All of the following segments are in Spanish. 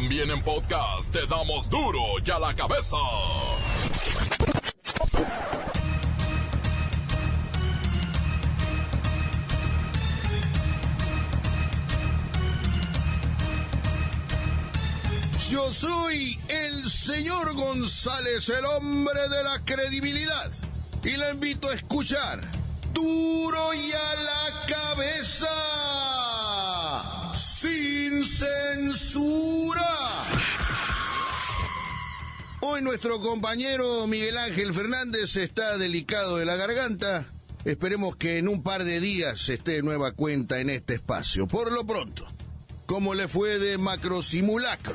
También en podcast te damos duro y a la cabeza. Yo soy el señor González, el hombre de la credibilidad. Y le invito a escuchar duro y a la cabeza. Sin censura. Hoy nuestro compañero Miguel Ángel Fernández está delicado de la garganta. Esperemos que en un par de días esté de nueva cuenta en este espacio. Por lo pronto, como le fue de macrosimulacro.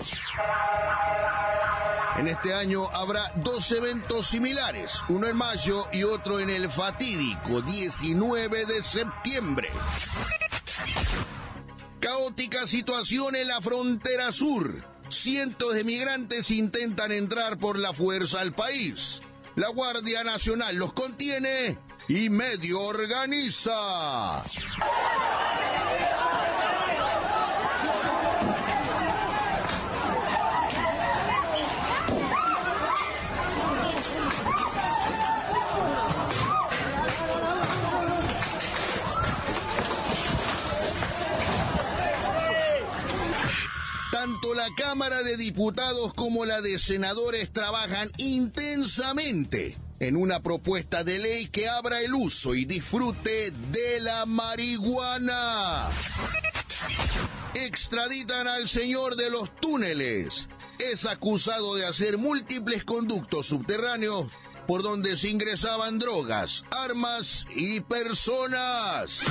En este año habrá dos eventos similares, uno en mayo y otro en el fatídico 19 de septiembre. Caótica situación en la frontera sur. Cientos de migrantes intentan entrar por la fuerza al país. La Guardia Nacional los contiene y medio organiza. Cámara de Diputados como la de Senadores trabajan intensamente en una propuesta de ley que abra el uso y disfrute de la marihuana. Extraditan al señor de los túneles. Es acusado de hacer múltiples conductos subterráneos por donde se ingresaban drogas, armas y personas.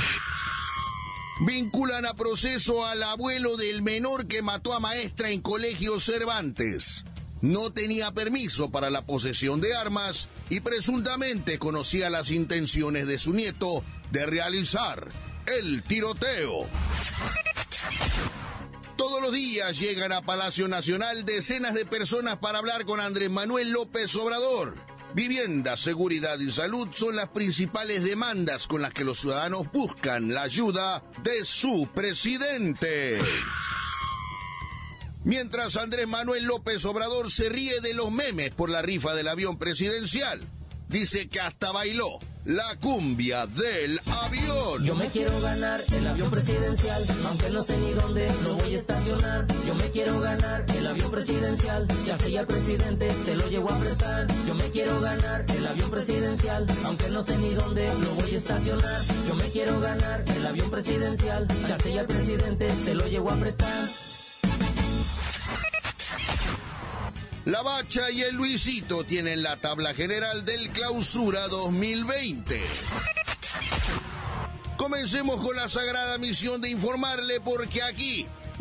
Vinculan a proceso al abuelo del menor que mató a maestra en Colegio Cervantes. No tenía permiso para la posesión de armas y presuntamente conocía las intenciones de su nieto de realizar el tiroteo. Todos los días llegan a Palacio Nacional decenas de personas para hablar con Andrés Manuel López Obrador. Vivienda, seguridad y salud son las principales demandas con las que los ciudadanos buscan la ayuda de su presidente. Mientras Andrés Manuel López Obrador se ríe de los memes por la rifa del avión presidencial, dice que hasta bailó la cumbia del avión. Yo me quiero ganar el avión presidencial, aunque no sé ni dónde lo voy a estacionar. Quiero ganar el avión presidencial, ya sé ya el presidente se lo llevo a prestar. Yo me quiero ganar el avión presidencial, aunque no sé ni dónde lo voy a estacionar. Yo me quiero ganar el avión presidencial, ya sé ya el presidente se lo llevo a prestar. La Bacha y el Luisito tienen la tabla general del Clausura 2020. Comencemos con la sagrada misión de informarle porque aquí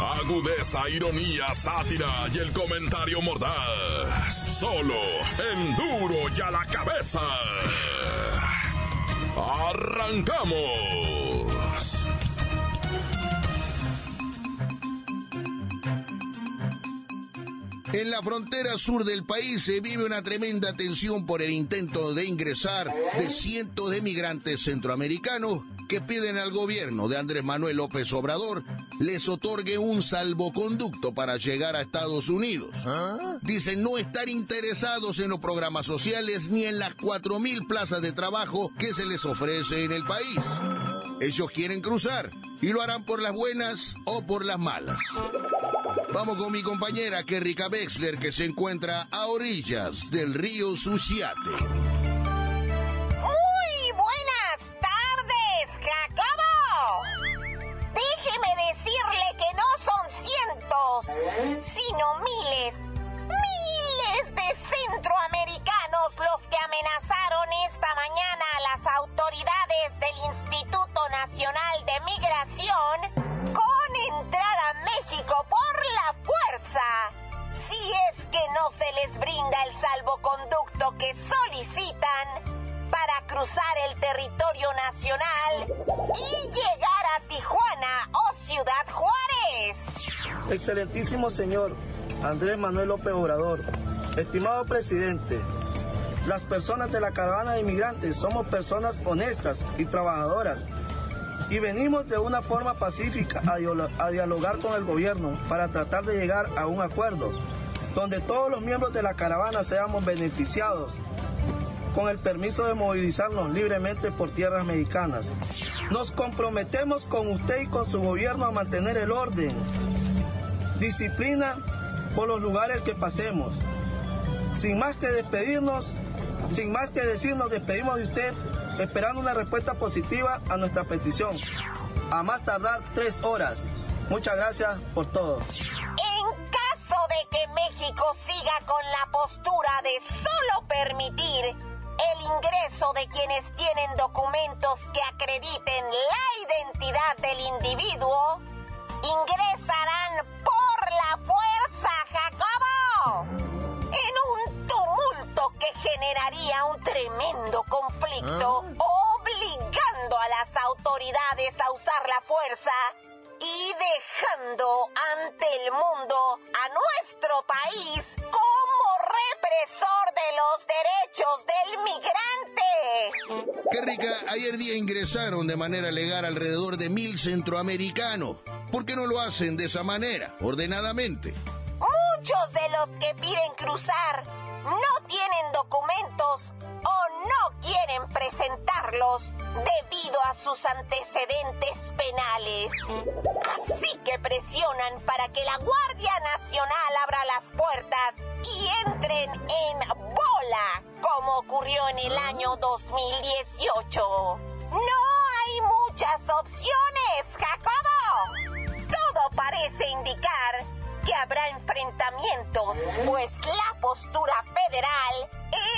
Agudeza, ironía, sátira y el comentario mordaz. Solo en duro y a la cabeza. ¡Arrancamos! En la frontera sur del país se vive una tremenda tensión por el intento de ingresar de cientos de migrantes centroamericanos que piden al gobierno de Andrés Manuel López Obrador les otorgue un salvoconducto para llegar a Estados Unidos. Dicen no estar interesados en los programas sociales ni en las 4.000 plazas de trabajo que se les ofrece en el país. Ellos quieren cruzar y lo harán por las buenas o por las malas. Vamos con mi compañera Kerrika Wexler que se encuentra a orillas del río Suchiate. Sino miles, miles de centroamericanos los que amenazaron esta mañana a las autoridades del Instituto Nacional de Migración con entrar a México por la fuerza. Si es que no se les brinda el salvoconducto que solicitan para cruzar el territorio nacional y llegar a Tijuana o Ciudad. Excelentísimo señor Andrés Manuel López Obrador, estimado presidente, las personas de la caravana de inmigrantes somos personas honestas y trabajadoras y venimos de una forma pacífica a, dialogar con el gobierno para tratar de llegar a un acuerdo donde todos los miembros de la caravana seamos beneficiados con el permiso de movilizarnos libremente por tierras mexicanas. Nos comprometemos con usted y con su gobierno a mantener el orden, disciplina por los lugares que pasemos. Sin más que despedirnos, sin más que decir, nos despedimos de usted esperando una respuesta positiva a nuestra petición. A más tardar tres horas. Muchas gracias por todo. En caso de que México siga con la postura de solo permitir el ingreso de quienes tienen documentos que acrediten la identidad del individuo, ingresarán por la fuerza, Jacobo que generaría un tremendo conflicto, ¿Ah? obligando a las autoridades a usar la fuerza y dejando ante el mundo a nuestro país como represor de los derechos del migrante. Qué rica, ayer día ingresaron de manera legal alrededor de mil centroamericanos. ¿Por qué no lo hacen de esa manera, ordenadamente? Muchos de los que piden cruzar no tienen documentos o no quieren presentarlos debido a sus antecedentes penales. Así que presionan para que la Guardia Nacional abra las puertas y entren en bola, como ocurrió en el año 2018. No hay muchas opciones, Jacobo. Parece indicar que habrá enfrentamientos, pues la postura federal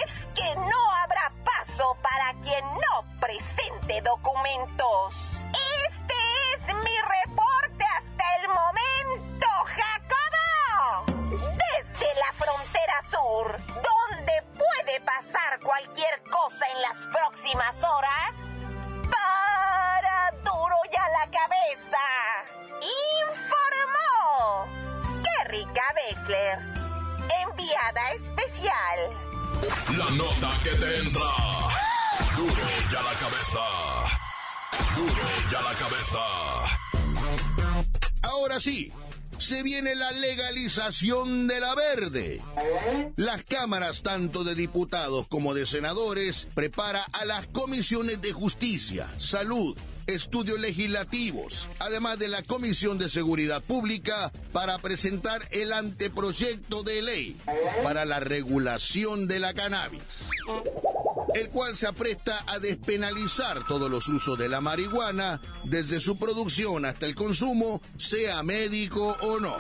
es que no habrá paso para quien no presente documentos. Este es mi reporte hasta el momento, Jacobo. Desde la frontera sur, donde puede pasar cualquier cosa en las próximas horas, para Enviada especial. La nota que te entra. Duro ya la cabeza. Duro ya la cabeza. Ahora sí, se viene la legalización de la verde. Las cámaras, tanto de diputados como de senadores, prepara a las comisiones de justicia, salud, estudios legislativos, además de la Comisión de Seguridad Pública, para presentar el anteproyecto de ley para la regulación de la cannabis, el cual se apresta a despenalizar todos los usos de la marihuana, desde su producción hasta el consumo, sea médico o no.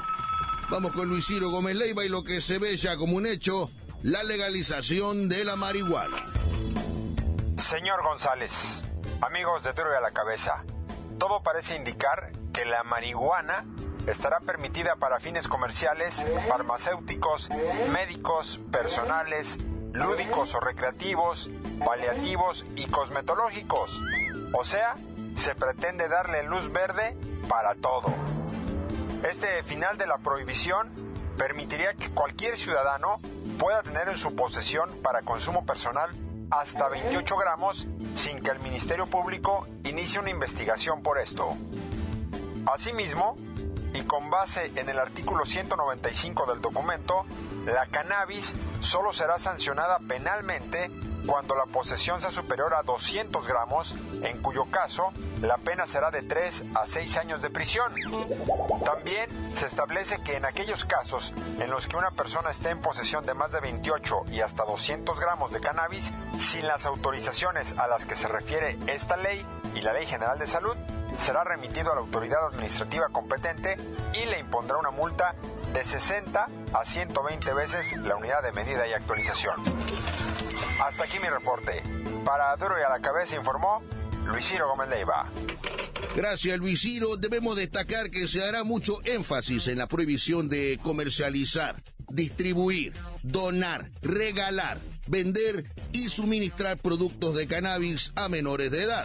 Vamos con Luis Ciro Gómez Leiva y lo que se ve ya como un hecho, la legalización de la marihuana. Señor González, Amigos de Duro a la Cabeza, todo parece indicar que la marihuana estará permitida para fines comerciales, farmacéuticos, médicos, personales, lúdicos o recreativos, paliativos y cosmetológicos. O sea, se pretende darle luz verde para todo. Este final de la prohibición permitiría que cualquier ciudadano pueda tener en su posesión para consumo personal hasta 28 gramos sin que el Ministerio Público inicie una investigación por esto. Asimismo, y con base en el artículo 195 del documento, la cannabis solo será sancionada penalmente cuando la posesión sea superior a 200 gramos, en cuyo caso la pena será de 3 a 6 años de prisión. También se establece que en aquellos casos en los que una persona esté en posesión de más de 28 y hasta 200 gramos de cannabis, sin las autorizaciones a las que se refiere esta ley y la Ley General de Salud, será remitido a la autoridad administrativa competente y le impondrá una multa de 60 a 120 veces la unidad de medida y actualización. Hasta aquí mi reporte. Para Duro y a la Cabeza informó Luis Ciro Gómez Leiva. Gracias, Luis Ciro. Debemos destacar que se hará mucho énfasis en la prohibición de comercializar, distribuir, donar, regalar, vender y suministrar productos de cannabis a menores de edad,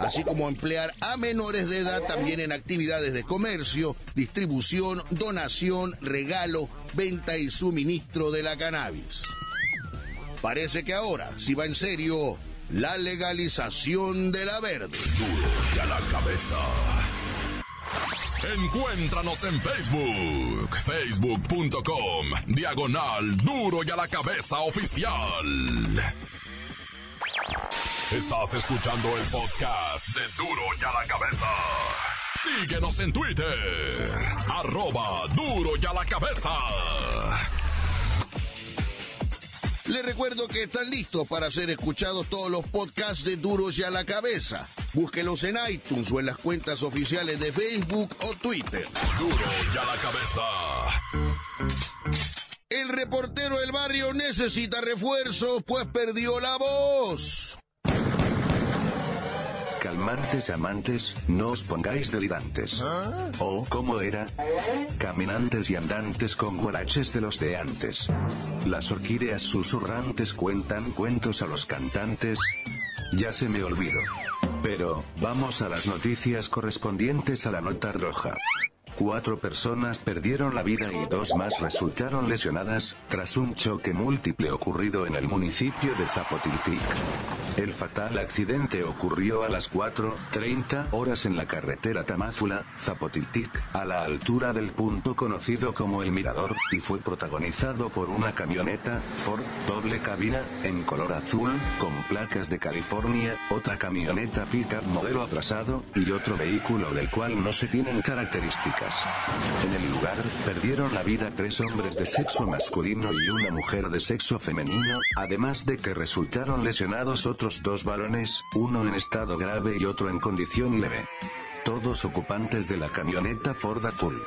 así como emplear a menores de edad también en actividades de comercio, distribución, donación, regalo, venta y suministro de la cannabis. Parece que ahora, si va en serio, la legalización de la verde. Duro y a la cabeza. Encuéntranos en Facebook, facebook.com, diagonal duro y a la cabeza oficial. Estás escuchando el podcast de duro y a la cabeza. Síguenos en Twitter, arroba duro y a la cabeza. Les recuerdo que están listos para ser escuchados todos los podcasts de Duros y a la Cabeza. Búsquelos en iTunes o en las cuentas oficiales de Facebook o Twitter. Duro y a la cabeza. El reportero del barrio necesita refuerzos, pues perdió la voz. Calmantes amantes, no os pongáis delirantes. O, ¿cómo era? Caminantes y andantes con guaraches de los de antes. Las orquídeas susurrantes cuentan cuentos a los cantantes. Ya se me olvidó. Pero, vamos a las noticias correspondientes a la nota roja. Cuatro personas perdieron la vida y dos más resultaron lesionadas, tras un choque múltiple ocurrido en el municipio de Zapotiltic. El fatal accidente ocurrió a las 4.30 horas en la carretera Tamáfula, Zapotiltic, a la altura del punto conocido como El Mirador, y fue protagonizado por una camioneta, Ford, doble cabina, en color azul, con placas de California, otra camioneta pickup modelo atrasado, y otro vehículo del cual no se tienen características. En el lugar, perdieron la vida tres hombres de sexo masculino y una mujer de sexo femenino, además de que resultaron lesionados otros dos varones, uno en estado grave y otro en condición leve. Todos ocupantes de la camioneta Ford Azul.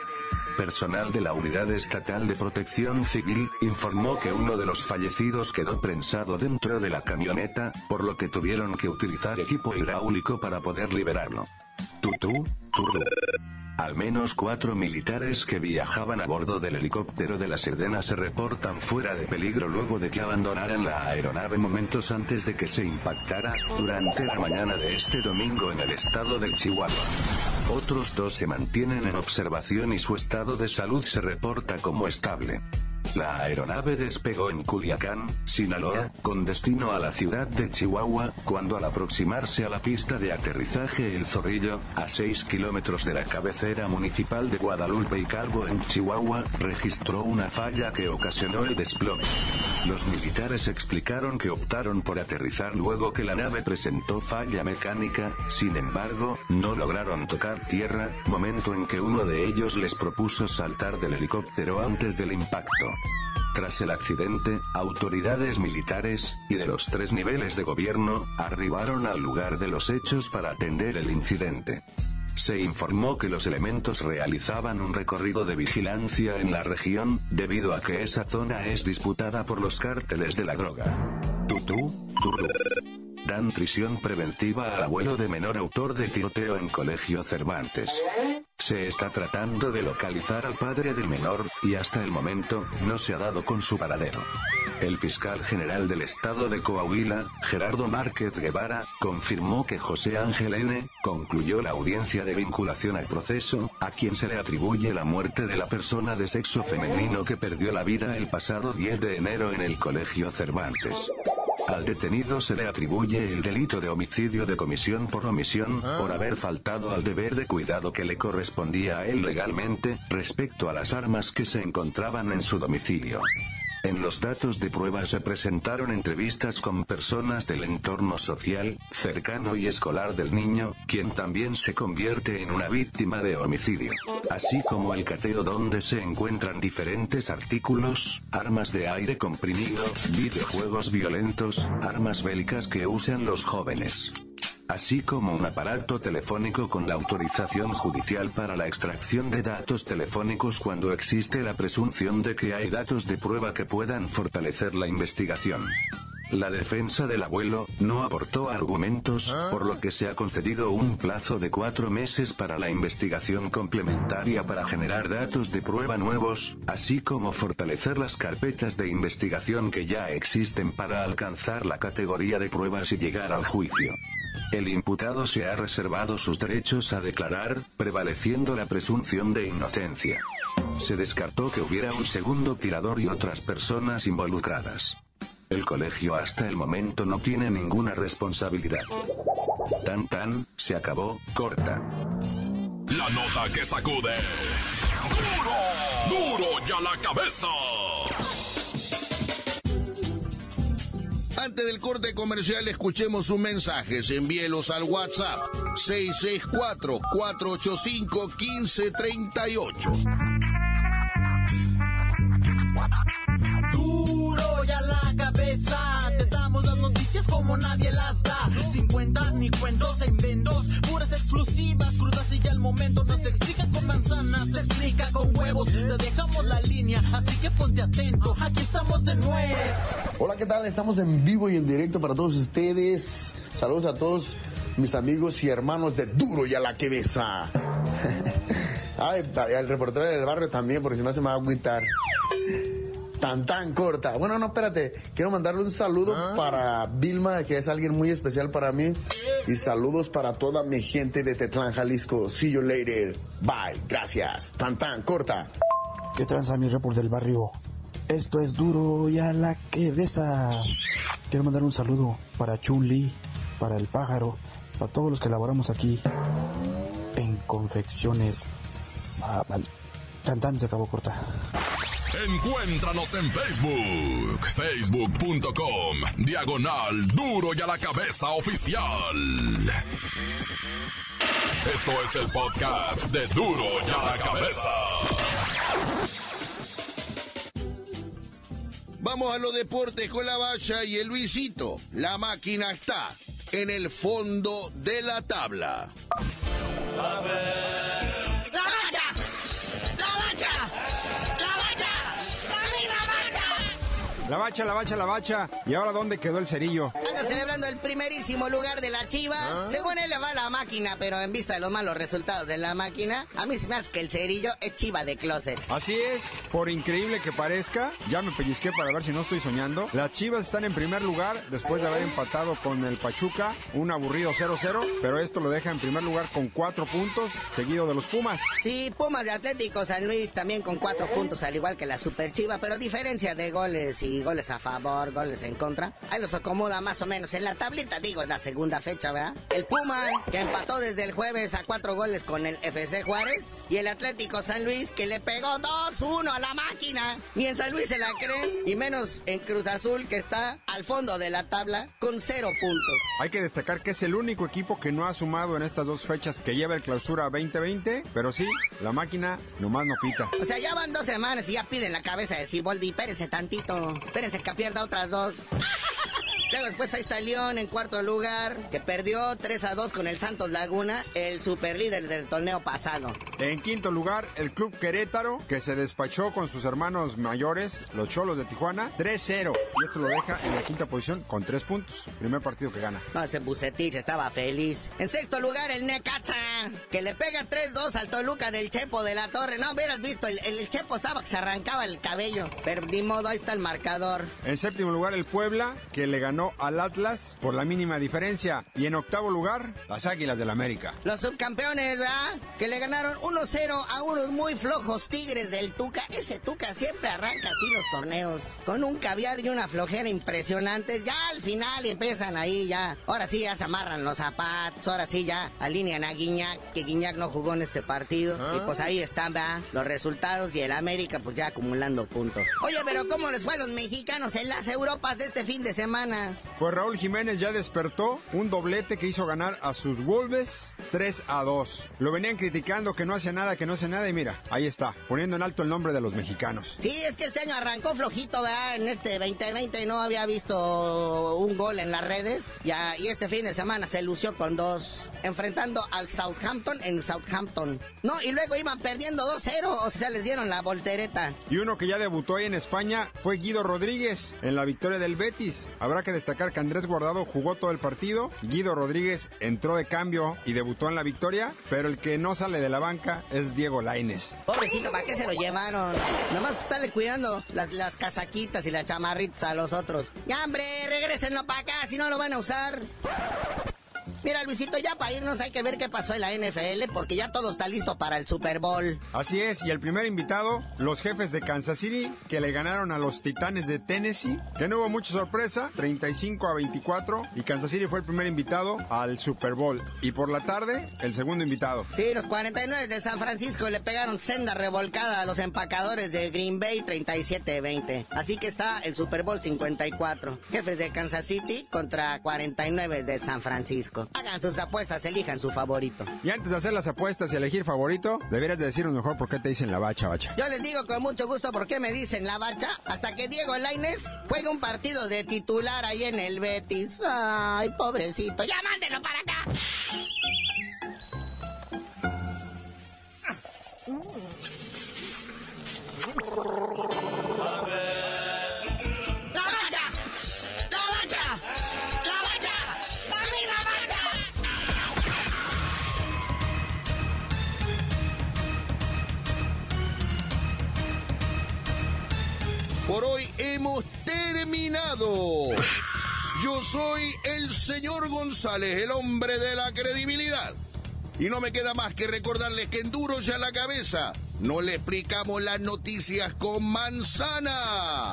Personal de la Unidad Estatal de Protección Civil informó que uno de los fallecidos quedó prensado dentro de la camioneta, por lo que tuvieron que utilizar equipo hidráulico para poder liberarlo. Tutú, turru. Al menos cuatro militares que viajaban a bordo del helicóptero de la Sedena se reportan fuera de peligro luego de que abandonaran la aeronave momentos antes de que se impactara, durante la mañana de este domingo en el estado del Chihuahua. Otros dos se mantienen en observación y su estado de salud se reporta como estable. La aeronave despegó en Culiacán, Sinaloa, con destino a la ciudad de Chihuahua, cuando al aproximarse a la pista de aterrizaje El Zorrillo, a 6 kilómetros de la cabecera municipal de Guadalupe y Calvo en Chihuahua, registró una falla que ocasionó el desplome. Los militares explicaron que optaron por aterrizar luego que la nave presentó falla mecánica, sin embargo, no lograron tocar tierra, momento en que uno de ellos les propuso saltar del helicóptero antes del impacto. Tras el accidente, autoridades militares, y de los tres niveles de gobierno, arribaron al lugar de los hechos para atender el incidente. Se informó que los elementos realizaban un recorrido de vigilancia en la región, debido a que esa zona es disputada por los cárteles de la droga. Tutú, turru. Dan prisión preventiva al abuelo de menor autor de tiroteo en Colegio Cervantes. Se está tratando de localizar al padre del menor, y hasta el momento, no se ha dado con su paradero. El fiscal general del estado de Coahuila, Gerardo Márquez Guevara, confirmó que José Ángel N. concluyó la audiencia de vinculación al proceso, a quien se le atribuye la muerte de la persona de sexo femenino que perdió la vida el pasado 10 de enero en el Colegio Cervantes. Al detenido se le atribuye el delito de homicidio de comisión por omisión, por haber faltado al deber de cuidado que le correspondía a él legalmente, respecto a las armas que se encontraban en su domicilio. En los datos de prueba se presentaron entrevistas con personas del entorno social, cercano y escolar del niño, quien también se convierte en una víctima de homicidio. Así como el cateo donde se encuentran diferentes artículos, armas de aire comprimido, videojuegos violentos, armas bélicas que usan los jóvenes así como un aparato telefónico con la autorización judicial para la extracción de datos telefónicos cuando existe la presunción de que hay datos de prueba que puedan fortalecer la investigación. La defensa del abuelo no aportó argumentos, por lo que se ha concedido un plazo de cuatro meses para la investigación complementaria para generar datos de prueba nuevos, así como fortalecer las carpetas de investigación que ya existen para alcanzar la categoría de pruebas y llegar al juicio. El imputado se ha reservado sus derechos a declarar, prevaleciendo la presunción de inocencia. Se descartó que hubiera un segundo tirador y otras personas involucradas. El colegio hasta el momento no tiene ninguna responsabilidad. Tan tan, se acabó, corta. La nota que sacude. ¡Duro! ¡Duro ya la cabeza! Antes del corte comercial, escuchemos sus mensajes. Envíelos al WhatsApp 664-485-1538. Te damos las noticias como nadie las da. Sin cuentas ni cuentos en vendos. Puras exclusivas, crudas y ya el momento. No se explica con manzanas, se explica con huevos. Te dejamos la línea, así que ponte atento. Aquí estamos de nuez. Hola, ¿qué tal? Estamos en vivo y en directo para todos ustedes. Saludos a todos mis amigos y hermanos de Duro y a la que besa. Ay, al reportero del barrio también, porque si no se me va a agüitar tan tan corta. Bueno, no, espérate. Quiero mandarle un saludo ah. para Vilma, que es alguien muy especial para mí. Y saludos para toda mi gente de Tetlán, Jalisco. See you later. Bye. Gracias. Tan tan corta. ¿Qué tranza mi report del barrio? Esto es duro y a la que besa. Quiero mandar un saludo para Chun-Li, para el pájaro, para todos los que laboramos aquí en confecciones. Tan tan se acabó corta. Encuéntranos en Facebook, facebook.com, diagonal duro y a la cabeza oficial. Esto es el podcast de duro y a la cabeza. Vamos a los deportes con la valla y el Luisito. La máquina está en el fondo de la tabla. La bacha, la bacha, la bacha. ¿Y ahora dónde quedó el cerillo? Anda celebrando el primerísimo lugar de la chiva. ¿Ah? Según él le va la máquina, pero en vista de los malos resultados de la máquina, a mí se me hace que el cerillo es chiva de closet. Así es, por increíble que parezca, ya me pellizqué para ver si no estoy soñando. Las chivas están en primer lugar después de haber empatado con el Pachuca, un aburrido 0-0, pero esto lo deja en primer lugar con cuatro puntos, seguido de los Pumas. Sí, Pumas de Atlético San Luis también con cuatro puntos, al igual que la Super Chiva, pero diferencia de goles y goles a favor, goles en contra. Ahí los acomoda más o menos en la tablita, digo, en la segunda fecha, ¿verdad? El Puma, que empató desde el jueves a cuatro goles con el FC Juárez. Y el Atlético San Luis, que le pegó 2-1 a la máquina. Ni en San Luis se la creen, y menos en Cruz Azul, que está al fondo de la tabla con cero puntos. Hay que destacar que es el único equipo que no ha sumado en estas dos fechas que lleva el clausura 2020, pero sí, la máquina nomás no pita. O sea, ya van dos semanas y ya piden la cabeza de Siboldi. Espérense tantito, espérense que pierda otras dos. Luego después ahí está León en cuarto lugar, que perdió 3 a 2 con el Santos Laguna, el superlíder del torneo pasado. En quinto lugar, el Club Querétaro, que se despachó con sus hermanos mayores, los Cholos de Tijuana, 3-0. Y esto lo deja en la quinta posición con 3 puntos. Primer partido que gana. No, ese Bucetich estaba feliz. En sexto lugar, el Necaxa, que le pega 3-2 al Toluca del Chepo de la Torre. No hubieras visto, el, el, Chepo estaba que se arrancaba el cabello. Pero ni modo, ahí está el marcador. En séptimo lugar, el Puebla, que le ganó al Atlas por la mínima diferencia. Y en octavo lugar, las Águilas del América. Los subcampeones, ¿verdad? Que le ganaron 1-0 a unos muy flojos Tigres del Tuca. Ese Tuca siempre arranca así los torneos. Con un caviar y una flojera impresionantes. Ya al final empiezan ahí ya. Ahora sí ya se amarran los zapatos. Ahora sí ya alinean a Guiñac. Que Guiñac no jugó en este partido. Y pues ahí están, ¿verdad? Los resultados y el América pues ya acumulando puntos. Oye, pero ¿cómo les fue a los mexicanos en las Europas este fin de semana? Pues Raúl Jiménez ya despertó un doblete que hizo ganar a sus Wolves 3 a 2. Lo venían criticando que no hace nada, que no hace nada y mira, ahí está, poniendo en alto el nombre de los mexicanos. Sí, es que este año arrancó flojito, ¿verdad? En este 2020 no había visto un gol en las redes ya, y este fin de semana se lució con dos, enfrentando al Southampton en Southampton. No, y luego iban perdiendo 2-0, o sea, les dieron la voltereta. Y uno que ya debutó ahí en España fue Guido Rodríguez en la victoria del Betis. Habrá que destacar que Andrés Guardado jugó todo el partido, Guido Rodríguez entró de cambio y debutó en la victoria, pero el que no sale de la banca es Diego Laines. Pobrecito, ¿para qué se lo llevaron? Nomás estarle cuidando las, las casaquitas y las chamarritas a los otros. Ya, hombre, regrésenlo para acá, si no lo van a usar. Mira, Luisito, ya para irnos hay que ver qué pasó en la NFL porque ya todo está listo para el Super Bowl. Así es, y el primer invitado, los jefes de Kansas City, que le ganaron a los Titanes de Tennessee, que no hubo mucha sorpresa, 35 a 24, y Kansas City fue el primer invitado al Super Bowl. Y por la tarde, el segundo invitado. Sí, los 49 de San Francisco le pegaron senda revolcada a los empacadores de Green Bay 37-20. Así que está el Super Bowl 54. Jefes de Kansas City contra 49 de San Francisco. Hagan sus apuestas, elijan su favorito. Y antes de hacer las apuestas y elegir favorito, deberías de decirnos mejor por qué te dicen la bacha, bacha. Yo les digo con mucho gusto por qué me dicen la bacha hasta que Diego Laines juegue un partido de titular ahí en el Betis. Ay, pobrecito. Ya mándelo para acá. Hemos terminado. Yo soy el señor González, el hombre de la credibilidad. Y no me queda más que recordarles que en duro ya la cabeza no le explicamos las noticias con manzana.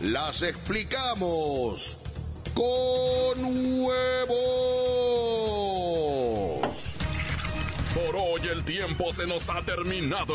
Las explicamos con huevos. Por hoy el tiempo se nos ha terminado.